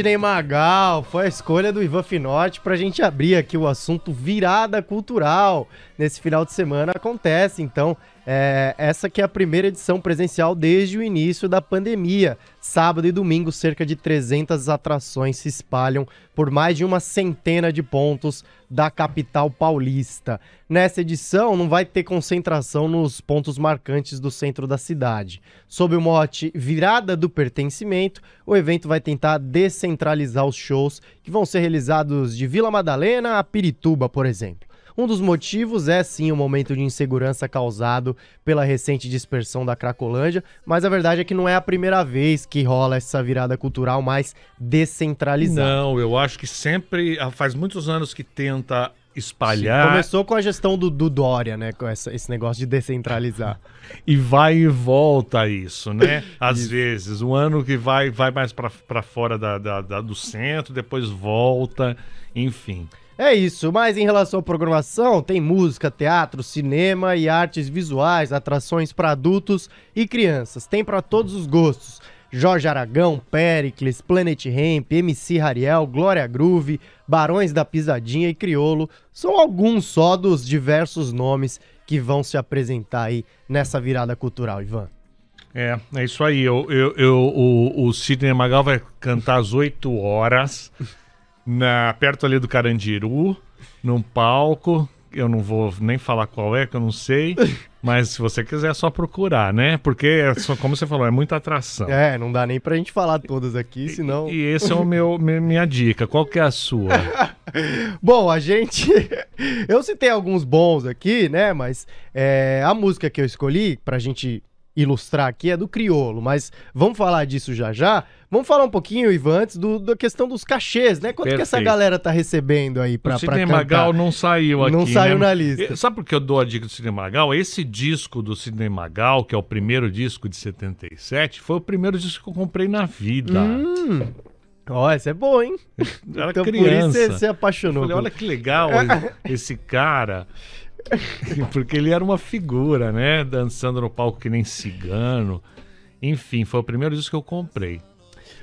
Sidney Magal, foi a escolha do Ivan Finotti pra gente abrir aqui o assunto virada cultural. Nesse final de semana acontece, então, é, essa que é a primeira edição presencial desde o início da pandemia. Sábado e domingo, cerca de 300 atrações se espalham por mais de uma centena de pontos da capital paulista. Nessa edição, não vai ter concentração nos pontos marcantes do centro da cidade. Sob o mote Virada do Pertencimento, o evento vai tentar descentralizar os shows que vão ser realizados de Vila Madalena a Pirituba, por exemplo. Um dos motivos é sim o momento de insegurança causado pela recente dispersão da Cracolândia, mas a verdade é que não é a primeira vez que rola essa virada cultural mais descentralizada. Não, eu acho que sempre, ah, faz muitos anos que tenta espalhar. Sim, começou com a gestão do, do Dória, né? Com essa, esse negócio de descentralizar. e vai e volta isso, né? Às vezes, um ano que vai, vai mais para fora da, da, da, do centro, depois volta, enfim. É isso, mas em relação à programação, tem música, teatro, cinema e artes visuais, atrações para adultos e crianças. Tem para todos os gostos. Jorge Aragão, Pericles, Planet Ramp, MC Rariel, Glória Groove, Barões da Pisadinha e Criolo são alguns só dos diversos nomes que vão se apresentar aí nessa virada cultural, Ivan. É, é isso aí. Eu, eu, eu o, o Sidney Magal vai cantar às 8 horas na, perto ali do Carandiru, num palco. Eu não vou nem falar qual é, que eu não sei. Mas se você quiser, é só procurar, né? Porque, é só, como você falou, é muita atração. É, não dá nem pra gente falar todas aqui, senão. E, e esse é o meu minha dica. Qual que é a sua? Bom, a gente. eu citei alguns bons aqui, né? Mas é, a música que eu escolhi pra gente ilustrar aqui é do Criolo, mas vamos falar disso já já. Vamos falar um pouquinho, Ivan, antes do, da questão dos cachês, né? Quanto Perfeito. que essa galera tá recebendo aí pra, o pra Sidney Magal não saiu aqui, Não saiu né? na lista. Sabe por que eu dou a dica do Sidney Magal? Esse disco do Sidney Magal, que é o primeiro disco de 77, foi o primeiro disco que eu comprei na vida. Hum. Ó, oh, esse é bom, hein? era então, criança. Por isso você se apaixonou. Falei, olha que legal esse cara. Porque ele era uma figura, né? Dançando no palco que nem cigano. Enfim, foi o primeiro disco que eu comprei.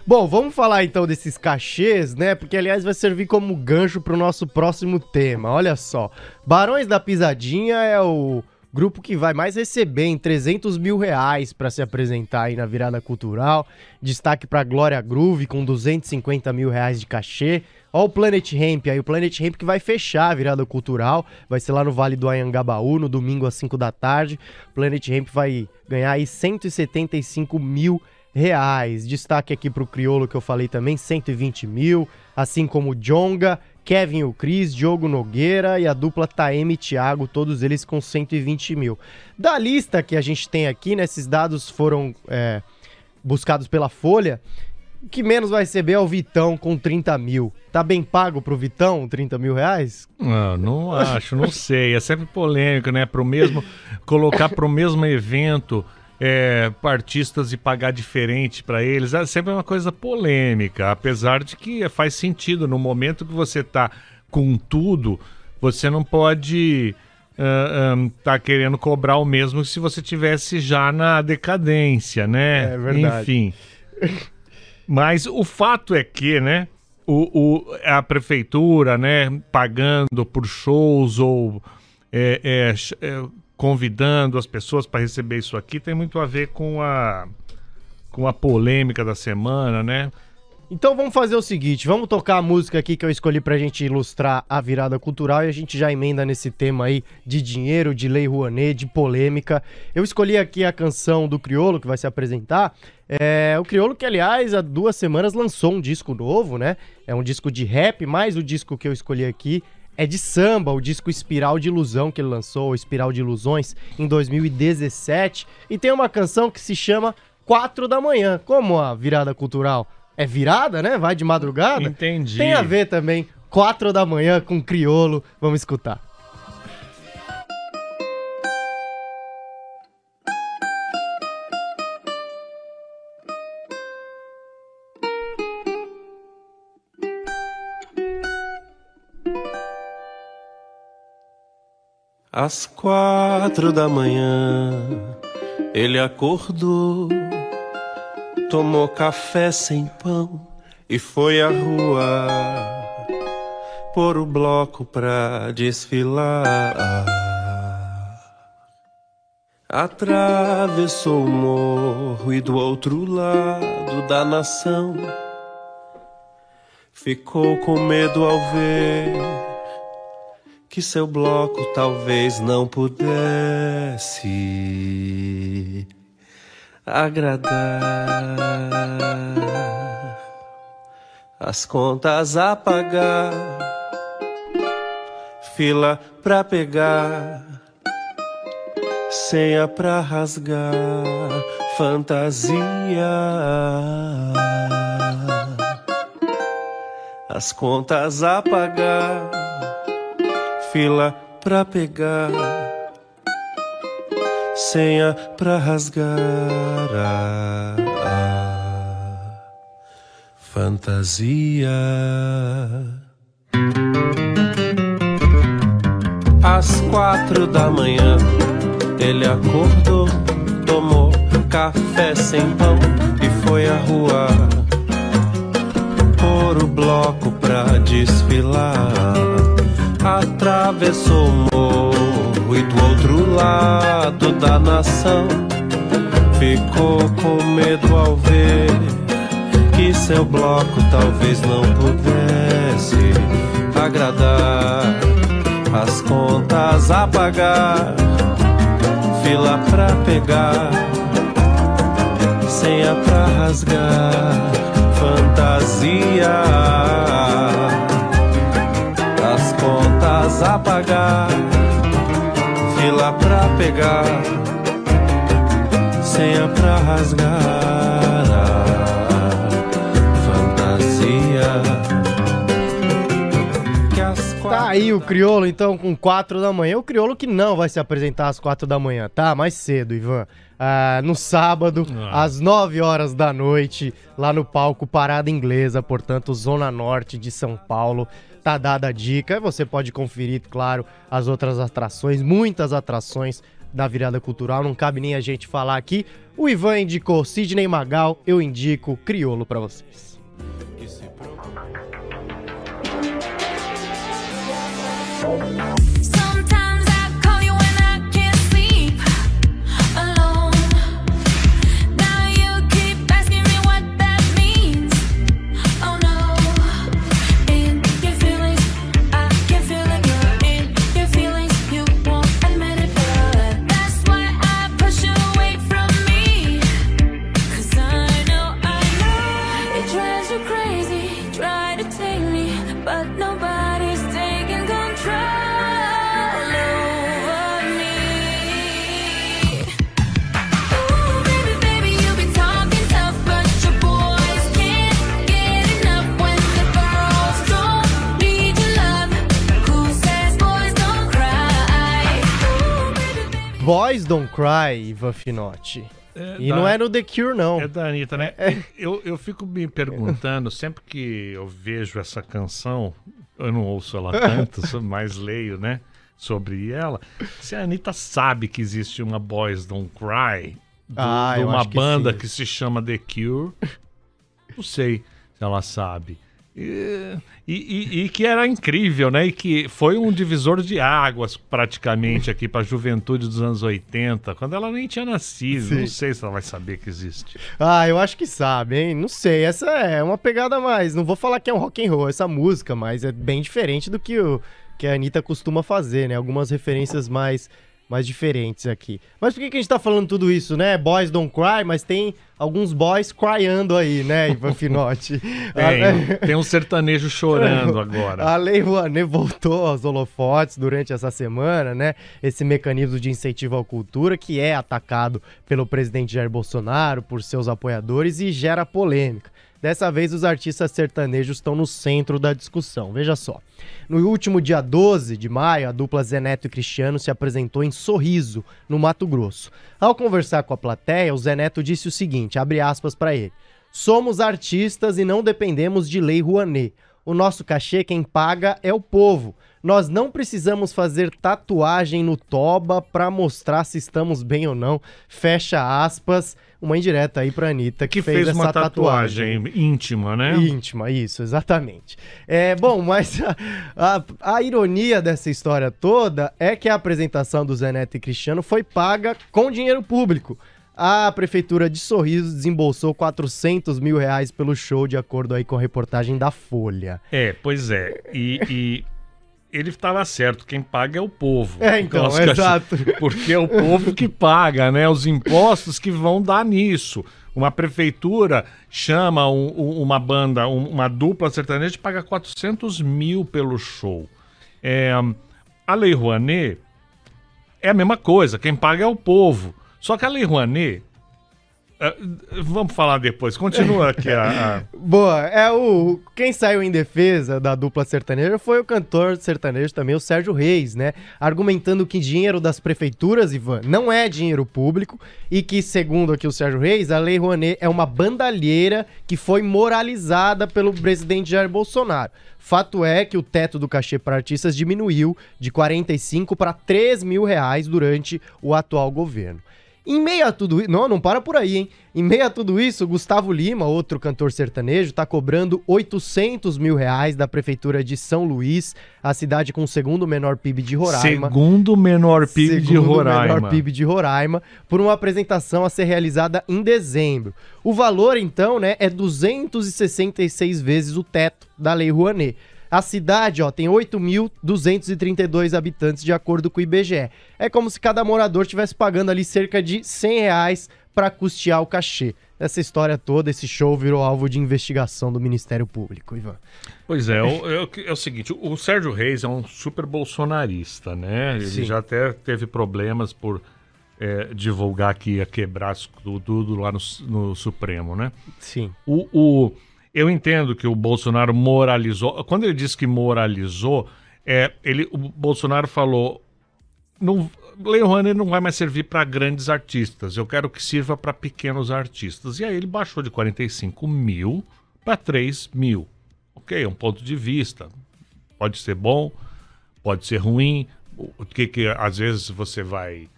Bom, vamos falar então desses cachês, né? Porque aliás vai servir como gancho para o nosso próximo tema. Olha só, Barões da Pisadinha é o grupo que vai mais receber em 300 mil reais para se apresentar aí na virada cultural. Destaque para Glória Groove com 250 mil reais de cachê. Ó o Planet Ramp aí, o Planet Ramp que vai fechar a virada cultural, vai ser lá no Vale do Anhangabaú, no domingo às 5 da tarde. Planet Ramp vai ganhar aí 175 mil reais. Destaque aqui para o Criolo que eu falei também, 120 mil, assim como Jonga, Kevin o Cris, Diogo Nogueira e a dupla Taeme e Thiago, todos eles com 120 mil. Da lista que a gente tem aqui, né, esses dados foram é, buscados pela Folha, o que menos vai receber é o Vitão com 30 mil. Tá bem pago pro Vitão 30 mil reais? Não, não acho, não sei. É sempre polêmico, né? Pro mesmo, colocar pro mesmo evento é, artistas e pagar diferente para eles. É sempre uma coisa polêmica, apesar de que faz sentido. No momento que você tá com tudo, você não pode uh, um, tá querendo cobrar o mesmo se você tivesse já na decadência, né? É verdade. Enfim. Mas o fato é que, né? O, o, a prefeitura, né, pagando por shows ou é, é, é convidando as pessoas para receber isso aqui tem muito a ver com a com a polêmica da semana, né? Então vamos fazer o seguinte, vamos tocar a música aqui que eu escolhi pra gente ilustrar a virada cultural e a gente já emenda nesse tema aí de dinheiro, de lei Rouanet, de polêmica. Eu escolhi aqui a canção do Criolo que vai se apresentar. É, o Criolo que, aliás, há duas semanas lançou um disco novo, né? É um disco de rap, mas o disco que eu escolhi aqui é de samba, o disco Espiral de Ilusão que ele lançou, Espiral de Ilusões, em 2017. E tem uma canção que se chama Quatro da Manhã. Como a virada cultural é virada, né? Vai de madrugada. Entendi. Tem a ver também. Quatro da manhã com criolo. Vamos escutar. Às quatro da manhã ele acordou, tomou café sem pão e foi à rua pôr o bloco pra desfilar. Atravessou o morro e do outro lado da nação ficou com medo ao ver que seu bloco talvez não pudesse agradar. As contas a pagar, fila pra pegar, senha pra rasgar, fantasia. As contas a pagar, fila pra pegar senha pra rasgar a, fantasia. Às quatro da manhã, ele acordou, tomou café sem pão e foi à rua pôr o bloco pra desfilar. Atravessou o morro e do outro lado da nação ficou com medo ao ver que seu bloco talvez não pudesse agradar as contas a pagar, fila pra pegar, senha pra rasgar, fantasia. Contas a pagar, fila pra pegar, senha pra rasgar, fantasia. Que as Tá aí o Criolo, então, com 4 da manhã. O Criolo que não vai se apresentar às 4 da manhã, tá? Mais cedo, Ivan. Ah, no sábado, Ah. às 9 horas da noite, lá no palco Parada Inglesa, portanto, Zona Norte de São Paulo. Tá dada a dica. Você pode conferir, claro, as outras atrações, muitas atrações da virada cultural. Não cabe nem a gente falar aqui. O Ivan indicou Sidney Magal, eu indico Criolo pra vocês. Sometimes Don't Cry, Ivan Finotti. É E da- não é no The Cure, não. É da Anitta, né? Eu, eu fico me perguntando, sempre que eu vejo essa canção, eu não ouço ela tanto, só mais leio, né? Sobre ela, se a Anitta sabe que existe uma Boys Don't Cry, do- Ah, de uma que banda sim. que se chama The Cure, não sei se ela sabe. E, e- e- que era incrível, né? E que foi um divisor de águas praticamente aqui para a juventude dos anos 80, quando ela nem tinha nascido. Sim. Não sei se ela vai saber que existe. Ah, eu acho que sabe, hein? Não sei, essa é uma pegada mais. Não vou falar que é um rock and roll essa música, mas é bem diferente do que, o, que a Anitta costuma fazer, né? Algumas referências mais, mais diferentes aqui. Mas por que, que a gente tá falando tudo isso, né? Boys don't cry, mas tem alguns boys cryando aí, né, Ivan Finotti? Tem, tem um sertanejo chorando agora. A Lei Rouanet voltou aos holofotes durante essa semana, né? Esse mecanismo de incentivo à cultura que é atacado pelo presidente Jair Bolsonaro, por seus apoiadores e gera polêmica. Dessa vez, os artistas sertanejos estão no centro da discussão. Veja só. No último dia 12 de maio, a dupla Zé Neto e Cristiano se apresentou em Sorriso, no Mato Grosso. Ao conversar com a plateia, o Zé Neto disse o seguinte, abre aspas para ele. Somos artistas e não dependemos de lei Rouanet. O nosso cachê quem paga é o povo. Nós não precisamos fazer tatuagem no toba pra mostrar se estamos bem ou não. Fecha aspas. Uma indireta aí pra Anitta que, Que fez, uma essa tatuagem, íntima, né? Íntima, isso, exatamente. É, bom, mas a, a- a ironia dessa história toda é que a apresentação do Zé Neto e Cristiano foi paga com dinheiro público. A prefeitura de Sorriso desembolsou 400 mil reais pelo show, de acordo aí com a reportagem da Folha. É, pois é. E, e ele estava certo, quem paga é o povo. É, então, que exato. Porque é o povo que paga, né? Os impostos que vão dar nisso. Uma prefeitura chama um- um- uma banda, um- uma dupla sertaneja e paga 400 mil pelo show. É, a Lei Rouanet é a mesma coisa, quem paga é o povo. Só que a Lei Rouanet. Eh, vamos falar depois. Continua aqui a- a Boa, é o. Quem saiu em defesa da dupla sertaneja foi o cantor sertanejo também, o Sérgio Reis, né? Argumentando que dinheiro das prefeituras, Ivan, não é dinheiro público e que, segundo aqui o Sérgio Reis, a Lei Rouanet é uma bandalheira que foi moralizada pelo presidente Jair Bolsonaro. Fato é que o teto do cachê para artistas diminuiu de 45 para 3 mil reais durante o atual governo. Em meio a tudo isso. Não, não para por aí, hein? Em meio a tudo isso, Gustavo Lima, outro cantor sertanejo, tá cobrando 800 mil reais da prefeitura de São Luís, a cidade com o segundo menor PIB de Roraima. segundo menor PIB de Segundo Roraima. menor PIB de Roraima, por uma apresentação a ser realizada em dezembro. O valor, então, né, é 266 vezes o teto da Lei Rouanet. A cidade, ó, tem 8.232 habitantes, de acordo com o IBGE. É como se cada morador estivesse pagando ali cerca de 100 reais para custear o cachê. Essa história toda, esse show virou alvo de investigação do Ministério Público, Ivan. Pois é, o- é, é o seguinte, o Sérgio Reis é um super bolsonarista, né? Ele Sim. já até teve problemas por é, divulgar que ia quebrar as- tu- tudo lá no, no Supremo, né? Sim. O, o- eu entendo que o Bolsonaro moralizou. Quando ele disse que moralizou, é, ele, o Bolsonaro falou: não, Lei Rouanet não vai mais servir para grandes artistas. Eu quero que sirva para pequenos artistas. E aí ele baixou de 45 mil para 3 mil. Ok, é um ponto de vista. Pode ser bom, pode ser ruim. O que que às vezes você vai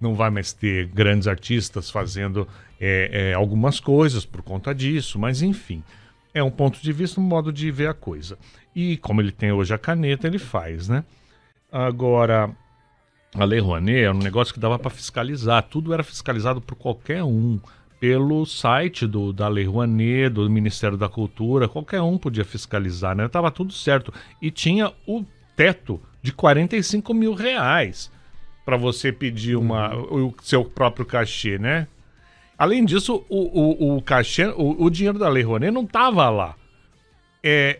não vai mais ter grandes artistas fazendo é, é, algumas coisas por conta disso, mas enfim, é um ponto de vista, um modo de ver a coisa. E como ele tem hoje a caneta, ele faz, né? Agora, a Lei Rouanet era um negócio que dava para fiscalizar, tudo era fiscalizado por qualquer um, pelo site do, da Lei Rouanet, do Ministério da Cultura, qualquer um podia fiscalizar, né? Tava tudo certo. E tinha o teto de 45 mil reais para você pedir uma, o seu próprio cachê, né? Além disso, o, o, o cachê, o, o dinheiro da Lei Rouanet não tava lá. É,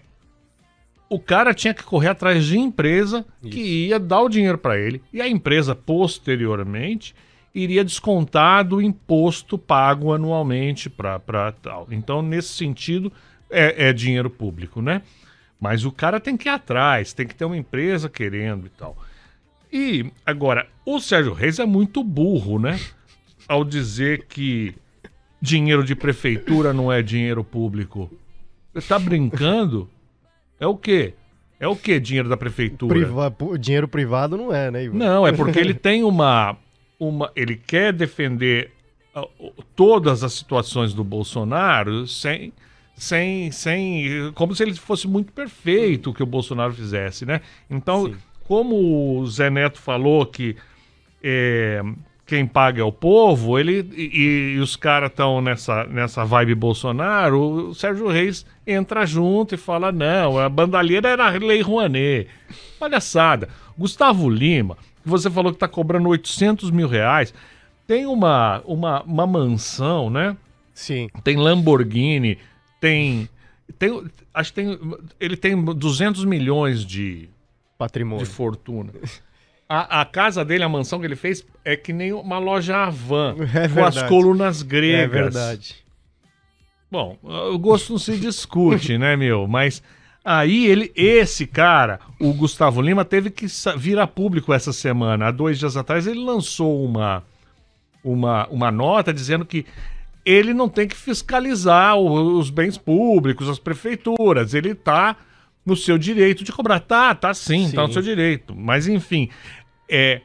o cara tinha que correr atrás de empresa que ia dar o dinheiro para ele e a empresa posteriormente iria descontar do imposto pago anualmente para tal. Então, nesse sentido, é, é dinheiro público, né? Mas o cara tem que ir atrás, tem que ter uma empresa querendo e tal. E agora, o Sérgio Reis é muito burro, né? Ao dizer que dinheiro de prefeitura não é dinheiro público. Você tá brincando? É o quê? É o quê dinheiro da prefeitura? Priva- dinheiro privado não é, né, Ivan? Não, é porque ele tem uma. uma ele quer defender ah, todas as situações do Bolsonaro sem. Sem, sem. Como se ele fosse muito perfeito o que o Bolsonaro fizesse, né? Então, Sim. Como o Zé Neto falou que é, quem paga é o povo, ele e, e os caras estão nessa, nessa vibe Bolsonaro, o Sérgio Reis entra junto e fala: não, a bandalheira era a Lei Rouanet. Palhaçada. Gustavo Lima, que você falou que tá cobrando 800 mil reais, tem uma, uma, uma mansão, né? Sim. Tem Lamborghini, tem. tem acho que tem. Ele tem 200 milhões de, Patrimônio. de fortuna. A, a casa dele, a mansão que ele fez, é que nem uma loja Havan, É com as colunas gregas. É verdade. Bom, o gosto não se discute, né, meu? Mas aí ele, esse cara, o Gustavo Lima, teve que vir a público essa semana. Há dois dias atrás ele lançou uma, uma, uma nota dizendo que ele não tem que fiscalizar o- os bens públicos, as prefeituras. Ele está no seu direito de cobrar. Tá, tá sim, tá no Sim. seu direito. Mas enfim, é,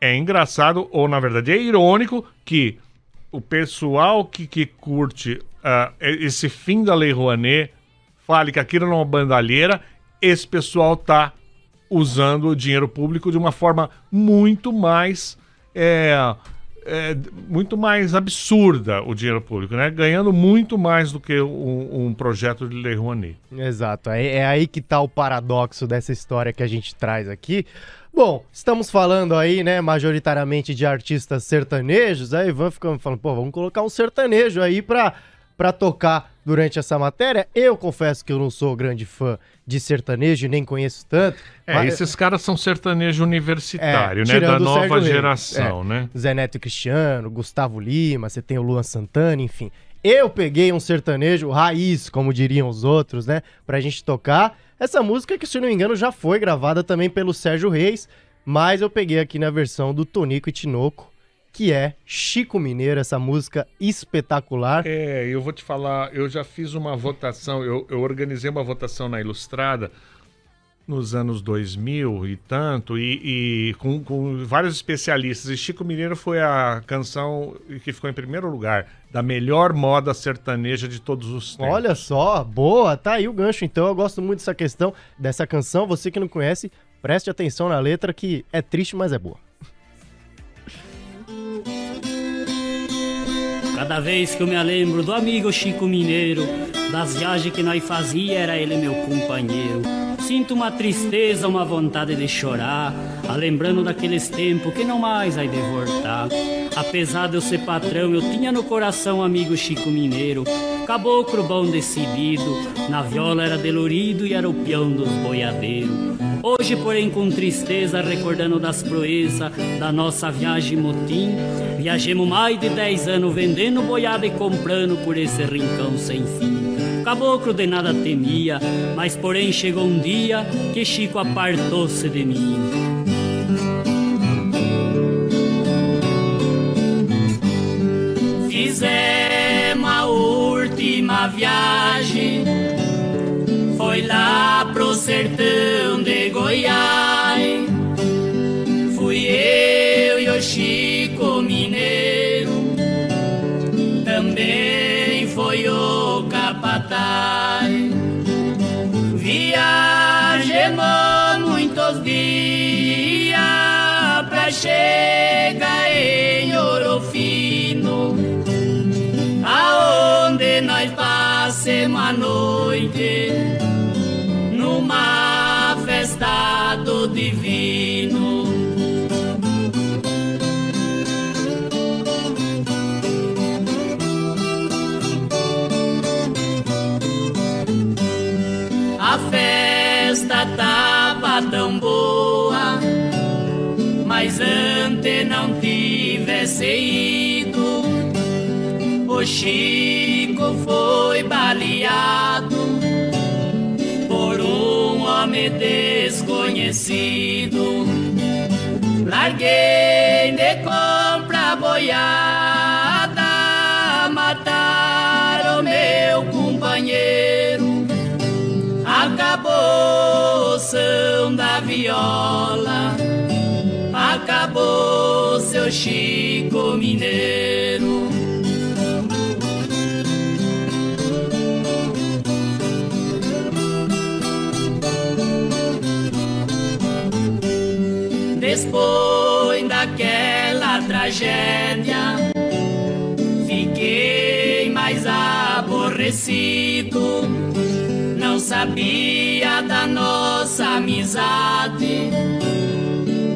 é engraçado, ou na verdade é irônico, que o pessoal que, que curte ah, esse fim da Lei Rouanet fale que aquilo não é uma bandalheira, esse pessoal tá usando o dinheiro público de uma forma muito mais. é, é, muito mais absurda o dinheiro público, né? Ganhando muito mais do que um, um projeto de Lei Rouanet. Exato, é, é aí que tá o paradoxo dessa história que a gente traz aqui. Bom, estamos falando aí, né, majoritariamente de artistas sertanejos, aí Ivan ficando falando, pô, vamos colocar um sertanejo aí pra, pra tocar durante essa matéria. Eu confesso que eu não sou grande fã de sertanejo e nem conheço tanto. É, mas- esses caras são sertanejo universitário, É, né? Da nova geração, É. né? Zé Neto Cristiano, Gustavo Lima, você tem o Luan Santana, enfim. Eu peguei um sertanejo raiz, como diriam os outros, né? Pra gente tocar. Essa música que, se não me engano, já foi gravada também pelo Sérgio Reis, mas eu peguei aqui na versão do Tonico e Tinoco, que é Chico Mineiro, essa música espetacular. É, eu vou te falar, eu já fiz uma votação, eu, eu organizei uma votação na Ilustrada nos anos 2000 e tanto, e, e com, com vários especialistas. E Chico Mineiro foi a canção que ficou em primeiro lugar, da melhor moda sertaneja de todos os tempos. Olha só, boa, tá aí o gancho. Então eu gosto muito dessa questão, dessa canção. Você que não conhece, preste atenção na letra que é triste, mas é boa. Cada vez que eu me lembro do amigo Chico Mineiro, das viagens que nós fazia, era ele meu companheiro. Sinto uma tristeza, uma vontade de chorar, a lembrando daqueles tempos que não mais vai de voltar. Apesar de eu ser patrão, eu tinha no coração amigo Chico Mineiro, caboclo bom decidido, na viola era delorido e era o peão dos boiadeiros. Hoje, porém, com tristeza, recordando das proezas da nossa viagem motim, viajemos mais de 10 anos vendendo boiada e comprando por esse rincão sem fim. Caboclo de nada temia, mas porém chegou um dia que Chico apartou-se de mim. Fizemos a última viagem, foi lá pro sertão de Goiás. Fui eu e o Chico Mineiro, também foi o Muitos dias Chico foi baleado por um homem desconhecido. Larguei de compra boiada, mataram meu companheiro. Acabou o som da viola, Depois daquela tragédia, fiquei mais aborrecido. Não sabia da nossa amizade,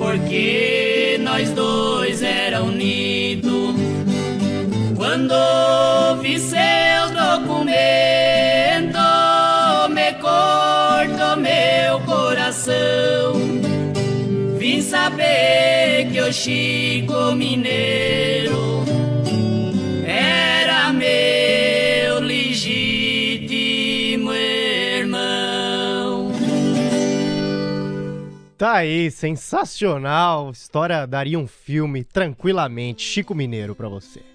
porque nós dois era unidos. Quando vi seu Chico Mineiro era meu legítimo irmão. Tá aí, sensacional. História daria um filme tranquilamente. Chico Mineiro pra você.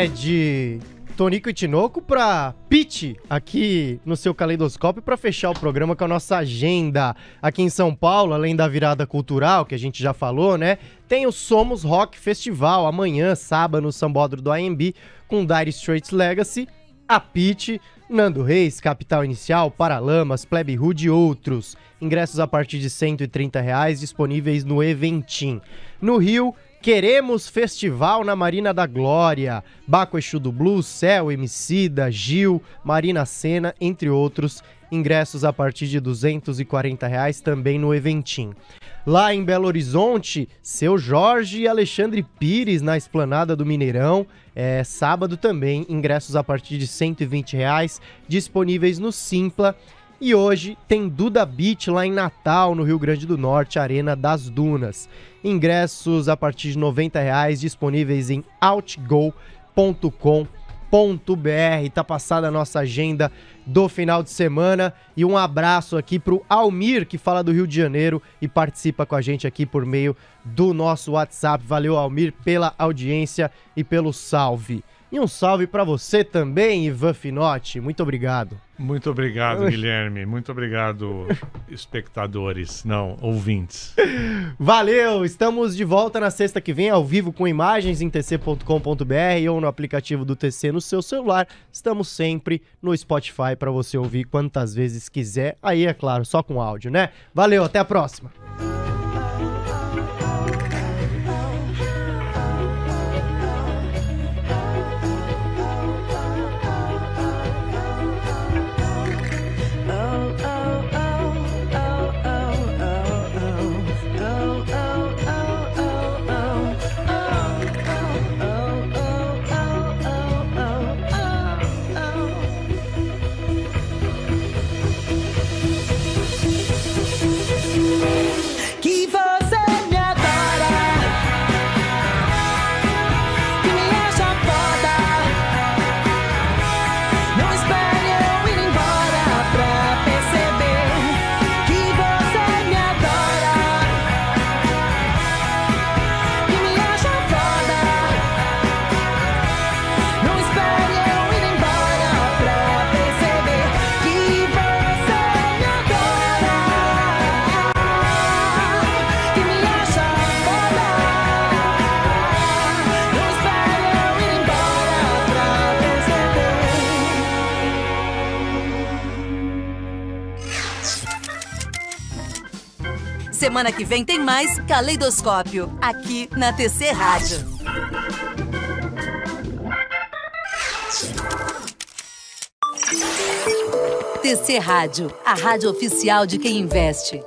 É de Tonico e Tinoco pra Pete aqui no seu caleidoscópio pra fechar o programa com a nossa agenda aqui em São Paulo, além da virada cultural que a gente já falou, né? Tem o Somos Rock Festival amanhã, sábado, no Sambódromo do AMB, com Dire Straits Legacy, a Pete, Nando Reis, Capital Inicial, Paralamas, Plebe Hood e outros. Ingressos a partir de 130 reais, disponíveis no Eventim. No Rio, Queremos Festival na Marina da Glória. Baco Exu do Blues, Céu, Emicida, Gil, Marina Sena, entre outros. Ingressos a partir de 240 reais também no Eventim. Lá em Belo Horizonte, seu Jorge e Alexandre Pires na Esplanada do Mineirão. É sábado também, ingressos a partir de 120 reais, disponíveis no Simpla. E hoje tem Duda Beach lá em Natal, no Rio Grande do Norte, Arena das Dunas. Ingressos a partir de 90 reais, disponíveis em outgo.com.br. Tá passada a nossa agenda do final de semana e um abraço aqui pro Almir, que fala do Rio de Janeiro e participa com a gente aqui por meio do nosso WhatsApp. Valeu, Almir, pela audiência e pelo salve. E um salve para você também, Ivan Finotti. Muito obrigado. Muito obrigado, Guilherme. Muito obrigado, espectadores, não, ouvintes. Valeu! Estamos de volta na sexta que vem, ao vivo com imagens em tc.com.br ou no aplicativo do TC no seu celular. Estamos sempre no Spotify para você ouvir quantas vezes quiser. Aí, é claro, só com áudio, né? Valeu, até a próxima! Semana que vem tem mais Caleidoscópio, aqui na TC Rádio. TC Rádio, a rádio oficial de quem investe.